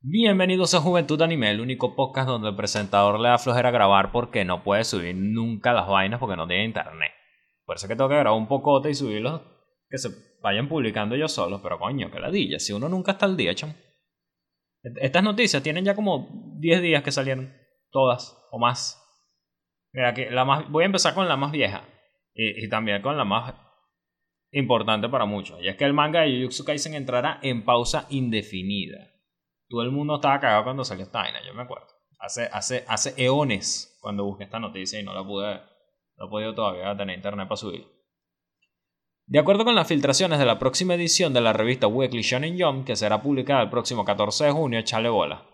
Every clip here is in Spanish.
Bienvenidos a Juventud Anime, el único podcast donde el presentador le da flojera grabar porque no puede subir nunca las vainas porque no tiene internet. Por eso es que tengo que grabar un pocote y subirlos que se vayan publicando yo solos, pero coño, que ladilla, si uno nunca está al día, chamo. Estas noticias tienen ya como 10 días que salieron, todas o más. Mira, que la más, voy a empezar con la más vieja y, y también con la más importante para muchos. Y es que el manga de Jujutsu Kaisen entrará en pausa indefinida. Todo el mundo estaba cagado cuando salió esta vaina, yo me acuerdo. Hace, hace, hace eones cuando busqué esta noticia y no la pude, no he podido todavía tener internet para subir. De acuerdo con las filtraciones de la próxima edición de la revista Weekly Shonen Jump, que será publicada el próximo 14 de junio, chale bola.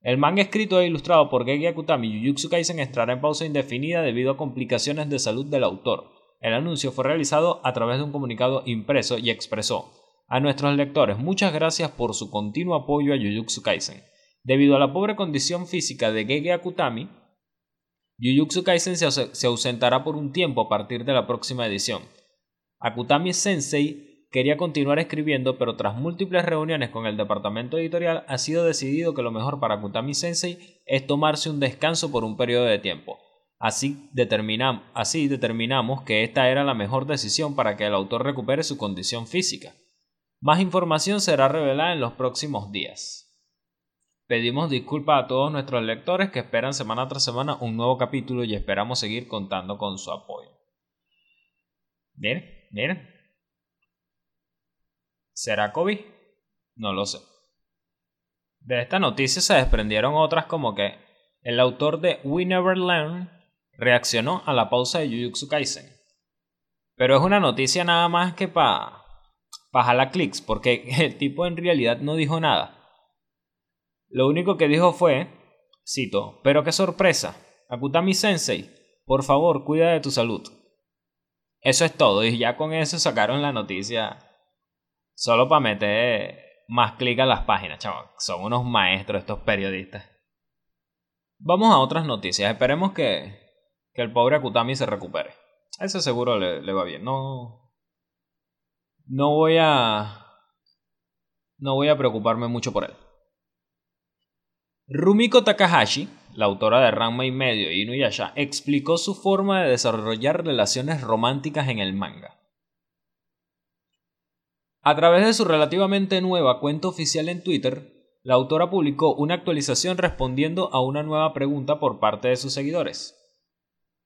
El manga escrito e ilustrado por Gege Akutami Jujutsu Kaisen estará en pausa indefinida debido a complicaciones de salud del autor. El anuncio fue realizado a través de un comunicado impreso y expresó a nuestros lectores muchas gracias por su continuo apoyo a Jujutsu Kaisen. Debido a la pobre condición física de Gege Akutami, Jujutsu Kaisen se ausentará por un tiempo a partir de la próxima edición. Akutami Sensei quería continuar escribiendo, pero tras múltiples reuniones con el departamento editorial ha sido decidido que lo mejor para Akutami Sensei es tomarse un descanso por un periodo de tiempo. Así determinamos que esta era la mejor decisión para que el autor recupere su condición física. Más información será revelada en los próximos días. Pedimos disculpas a todos nuestros lectores que esperan semana tras semana un nuevo capítulo y esperamos seguir contando con su apoyo. Miren, miren. ¿Será COVID? No lo sé. De esta noticia se desprendieron otras como que el autor de We Never Learn reaccionó a la pausa de Jujutsu Kaisen. Pero es una noticia nada más que para pa jalar clics, porque el tipo en realidad no dijo nada. Lo único que dijo fue, cito, pero qué sorpresa, Akutami Sensei, por favor cuida de tu salud. Eso es todo, y ya con eso sacaron la noticia solo para meter más clic a las páginas, chaval. Son unos maestros estos periodistas. Vamos a otras noticias, esperemos que, que el pobre Akutami se recupere. ese seguro le va bien. No, no voy a. No voy a preocuparme mucho por él. Rumiko Takahashi, la autora de Ranma y medio y Inuyasha, explicó su forma de desarrollar relaciones románticas en el manga. A través de su relativamente nueva cuenta oficial en Twitter, la autora publicó una actualización respondiendo a una nueva pregunta por parte de sus seguidores.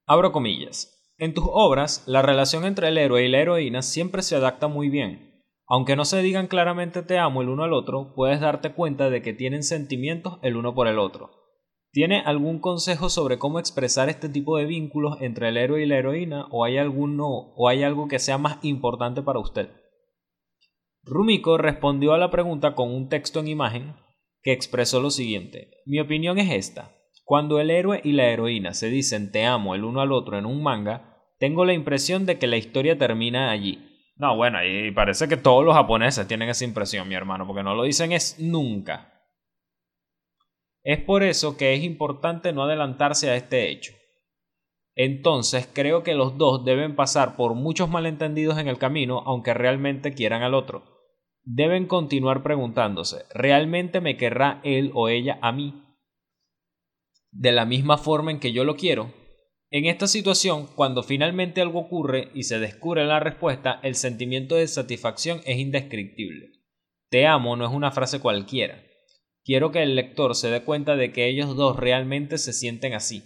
Abro comillas. En tus obras, la relación entre el héroe y la heroína siempre se adapta muy bien. Aunque no se digan claramente te amo el uno al otro, puedes darte cuenta de que tienen sentimientos el uno por el otro. ¿Tiene algún consejo sobre cómo expresar este tipo de vínculos entre el héroe y la heroína o hay alguno o hay algo que sea más importante para usted? Rumiko respondió a la pregunta con un texto en imagen que expresó lo siguiente: Mi opinión es esta. Cuando el héroe y la heroína se dicen te amo el uno al otro en un manga, tengo la impresión de que la historia termina allí. No, bueno, y parece que todos los japoneses tienen esa impresión, mi hermano, porque no lo dicen es nunca. Es por eso que es importante no adelantarse a este hecho. Entonces creo que los dos deben pasar por muchos malentendidos en el camino, aunque realmente quieran al otro. Deben continuar preguntándose, ¿realmente me querrá él o ella a mí? De la misma forma en que yo lo quiero. En esta situación, cuando finalmente algo ocurre y se descubre la respuesta, el sentimiento de satisfacción es indescriptible. Te amo no es una frase cualquiera. Quiero que el lector se dé cuenta de que ellos dos realmente se sienten así.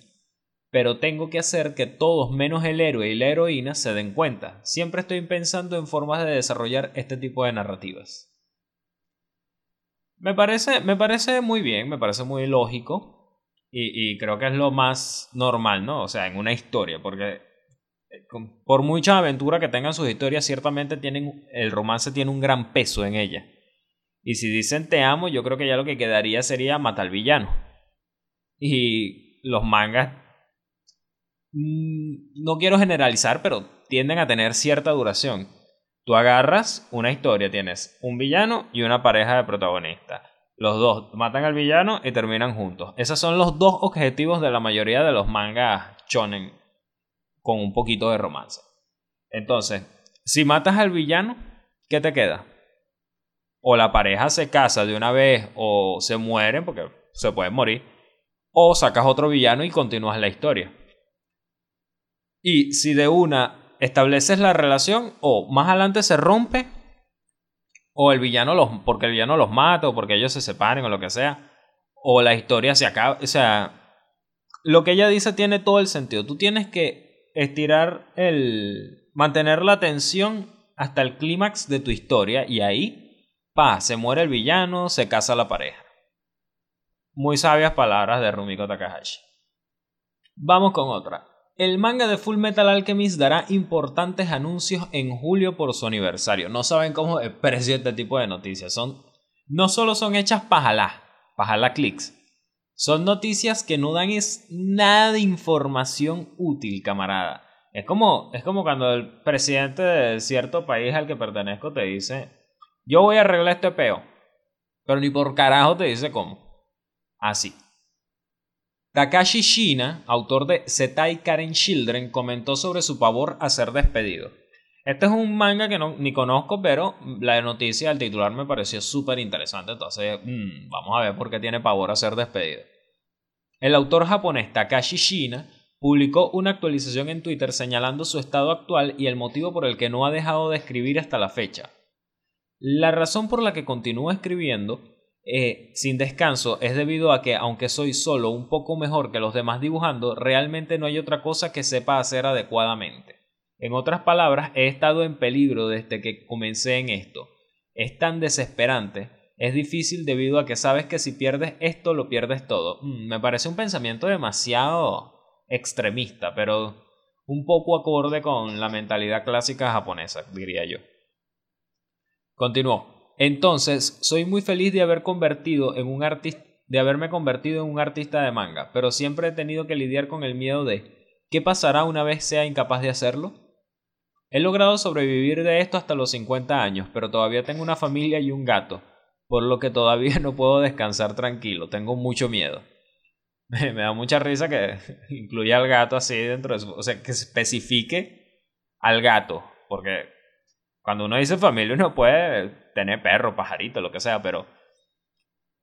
Pero tengo que hacer que todos menos el héroe y la heroína se den cuenta. Siempre estoy pensando en formas de desarrollar este tipo de narrativas. Me parece, me parece muy bien, me parece muy lógico. Y, creo que es lo más normal, ¿no? O sea, en una historia, porque eh, por mucha aventura que tengan sus historias, ciertamente tienen, el romance tiene un gran peso en ella. Y si dicen te amo, yo creo que ya lo que quedaría sería matar al villano. Y los mangas, mm, no quiero generalizar, pero tienden a tener cierta duración. Tú agarras una historia, tienes un villano y una pareja de protagonistas los dos matan al villano y terminan juntos. Esos son los dos objetivos de la mayoría de los mangas shonen con un poquito de romance. Entonces, si matas al villano, ¿qué te queda? o la pareja se casa de una vez o se mueren, porque se pueden morir, o sacas otro villano y continúas la historia. Y si de una estableces la relación, o más adelante se rompe, o el villano los, porque el villano los mata, o porque ellos se separen, o lo que sea, o la historia se acaba. O sea, lo que ella dice tiene todo el sentido. Tú tienes que estirar el. mantener la tensión hasta el clímax de tu historia, y ahí, pa, se muere el villano, se casa la pareja. Muy sabias palabras de Rumiko Takahashi. Vamos con otra. El manga de Full Metal Alchemist dará importantes anuncios en julio por su aniversario. No saben cómo precio este tipo de noticias. Son, no solo son hechas pajalá, pajalá clics. Son noticias que no dan es nada de información útil, camarada. Es como, es como cuando el presidente de cierto país al que pertenezco te dice, yo voy a arreglar este peo. Pero ni por carajo te dice cómo. Así. Takashi Shina, autor de Setai Karen Children, comentó sobre su pavor a ser despedido. Este es un manga que no, ni conozco, pero la noticia del titular me pareció súper interesante, entonces mm, vamos a ver por qué tiene pavor a ser despedido. El autor japonés Takashi Shina publicó una actualización en Twitter señalando su estado actual y el motivo por el que no ha dejado de escribir hasta la fecha. La razón por la que continúa escribiendo eh, sin descanso es debido a que, aunque soy solo un poco mejor que los demás dibujando, realmente no hay otra cosa que sepa hacer adecuadamente. En otras palabras, he estado en peligro desde que comencé en esto. Es tan desesperante, es difícil debido a que sabes que si pierdes esto, lo pierdes todo. Mm, me parece un pensamiento demasiado extremista, pero un poco acorde con la mentalidad clásica japonesa, diría yo. Continuó. Entonces, soy muy feliz de haber convertido en un artista de haberme convertido en un artista de manga, pero siempre he tenido que lidiar con el miedo de ¿qué pasará una vez sea incapaz de hacerlo? He logrado sobrevivir de esto hasta los 50 años, pero todavía tengo una familia y un gato, por lo que todavía no puedo descansar tranquilo, tengo mucho miedo. Me da mucha risa que incluya al gato así dentro de su... O sea, que especifique al gato, porque cuando uno dice familia uno puede tener perro, pajarito, lo que sea, pero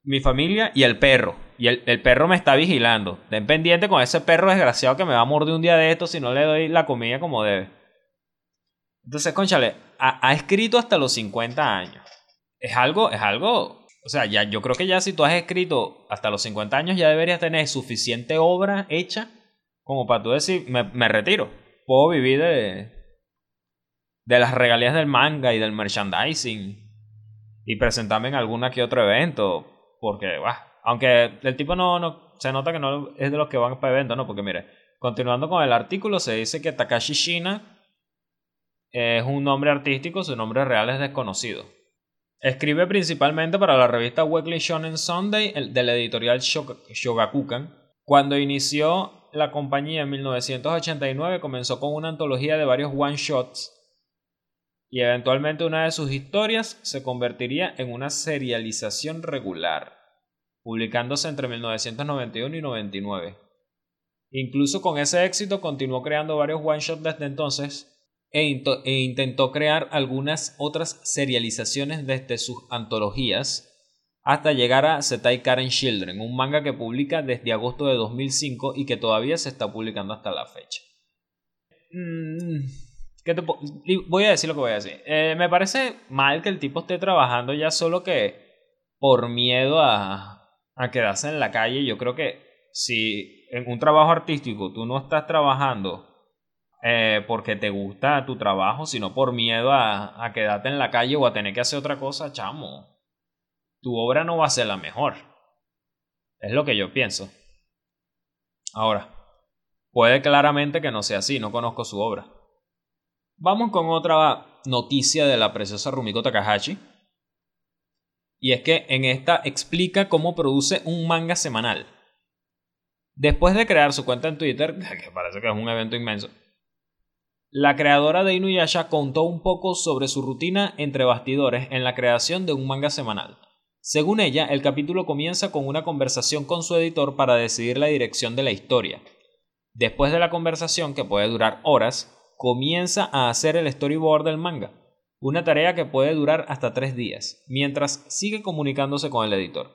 mi familia y el perro. Y el, perro me está vigilando. Den pendiente con ese perro desgraciado que me va a morder un día de esto si no le doy la comida como debe. Entonces, conchale, ha, ha, escrito hasta los 50 años. Es algo, es algo. O sea, ya, yo creo que ya si tú has escrito hasta los 50 años, ya deberías tener suficiente obra hecha como para tú decir, me, me retiro. Puedo vivir de, de las regalías del manga y del merchandising y presentarme en alguna que otro evento. Porque, aunque el tipo no, no, se nota que no es de los que van para eventos, ¿no? Porque mire, continuando con el artículo, se dice que Takashi Shina es un nombre artístico, su nombre real es desconocido. Escribe principalmente para la revista Weekly Shonen Sunday de la editorial Shogakukan. Cuando inició la compañía en 1989 comenzó con una antología de varios one-shots y eventualmente una de sus historias se convertiría en una serialización regular, publicándose entre 1991 y 99. Incluso con ese éxito continuó creando varios one-shots desde entonces e, e, intentó crear algunas otras serializaciones desde sus antologías hasta llegar a Setai Karen Children, un manga que publica desde agosto de 2005 y que todavía se está publicando hasta la fecha. Mm, voy a decir lo que voy a decir. Eh, me parece mal que el tipo esté trabajando ya solo que por miedo a, a quedarse en la calle. Yo creo que si en un trabajo artístico tú no estás trabajando eh, porque te gusta tu trabajo, sino por miedo a, a quedarte en la calle o a tener que hacer otra cosa, chamo, tu obra no va a ser la mejor. Es lo que yo pienso. Ahora, puede claramente que no sea así, no conozco su obra. Vamos con otra noticia de la preciosa Rumiko Takahashi. Y es que en esta explica cómo produce un manga semanal. Después de crear su cuenta en Twitter, que parece que es un evento inmenso, la creadora de Inuyasha contó un poco sobre su rutina entre bastidores en la creación de un manga semanal. Según ella, el capítulo comienza con una conversación con su editor para decidir la dirección de la historia. Después de la conversación, que puede durar horas, comienza a hacer el storyboard del manga. una tarea que puede durar hasta tres días, mientras sigue comunicándose con el editor.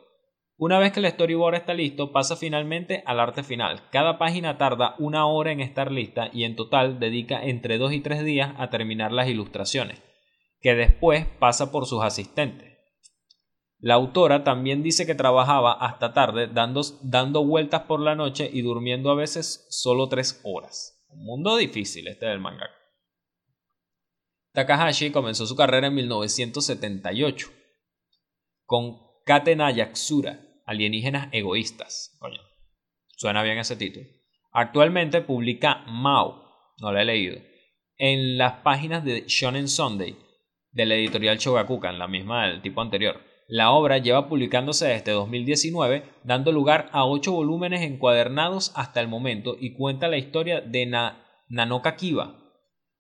Una vez que el storyboard está listo, pasa finalmente al arte final. Cada página tarda una hora en estar lista y en total dedica entre dos y tres días a terminar las ilustraciones, que después pasa por sus asistentes. La autora también dice que trabajaba hasta tarde dando, dando vueltas por la noche y durmiendo a veces solo tres horas. Un mundo difícil este del manga. Takahashi comenzó su carrera en 1978 con Katena Yaksura, Alienígenas Egoístas. Suena bien ese título. Actualmente publica Mao, no lo he leído, en las páginas de Shonen Sunday de la editorial Shogakukan, la misma del tipo anterior. La obra lleva publicándose desde 2019, dando lugar a ocho volúmenes encuadernados hasta el momento y cuenta la historia de Nanoka Kiba,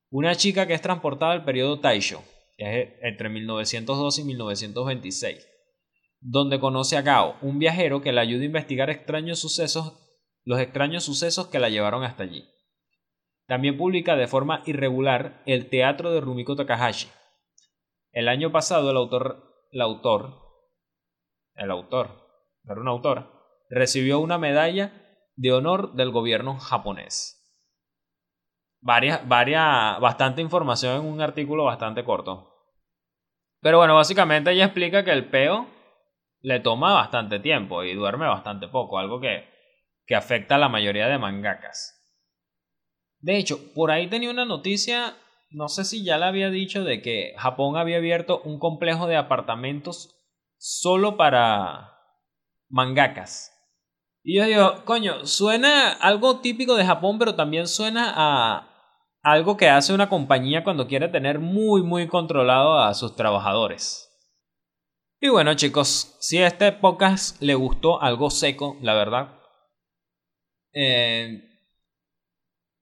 una chica que es transportada al periodo Taisho, que es entre 1902 y 1926, donde conoce a Gao, un viajero que le ayuda a investigar extraños sucesos, los extraños sucesos que la llevaron hasta allí. También publica de forma irregular el teatro de Rumiko Takahashi. El año pasado el autor el autor, el autor, era una autora, recibió una medalla de honor del gobierno japonés. Varias, varias, bastante información en un artículo bastante corto. Pero bueno, básicamente ella explica que el peo le toma bastante tiempo y duerme bastante poco, algo que, que afecta a la mayoría de mangakas. De hecho, por ahí tenía una noticia no sé si ya le había dicho de que Japón había abierto un complejo de apartamentos solo para mangakas. Y yo digo, coño, suena algo típico de Japón, pero también suena a algo que hace una compañía cuando quiere tener muy, muy controlado a sus trabajadores. Y bueno, chicos, si a este podcast le gustó algo seco, la verdad, eh,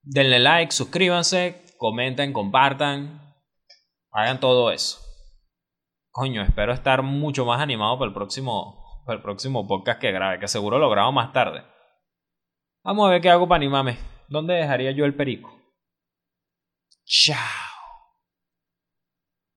denle like, suscríbanse, comenten, compartan, hagan todo eso. Coño, espero estar mucho más animado para el próximo, para el próximo podcast que grabe, que seguro lo grabo más tarde. Vamos a ver qué hago para animarme. ¿Dónde dejaría yo el perico? Chao.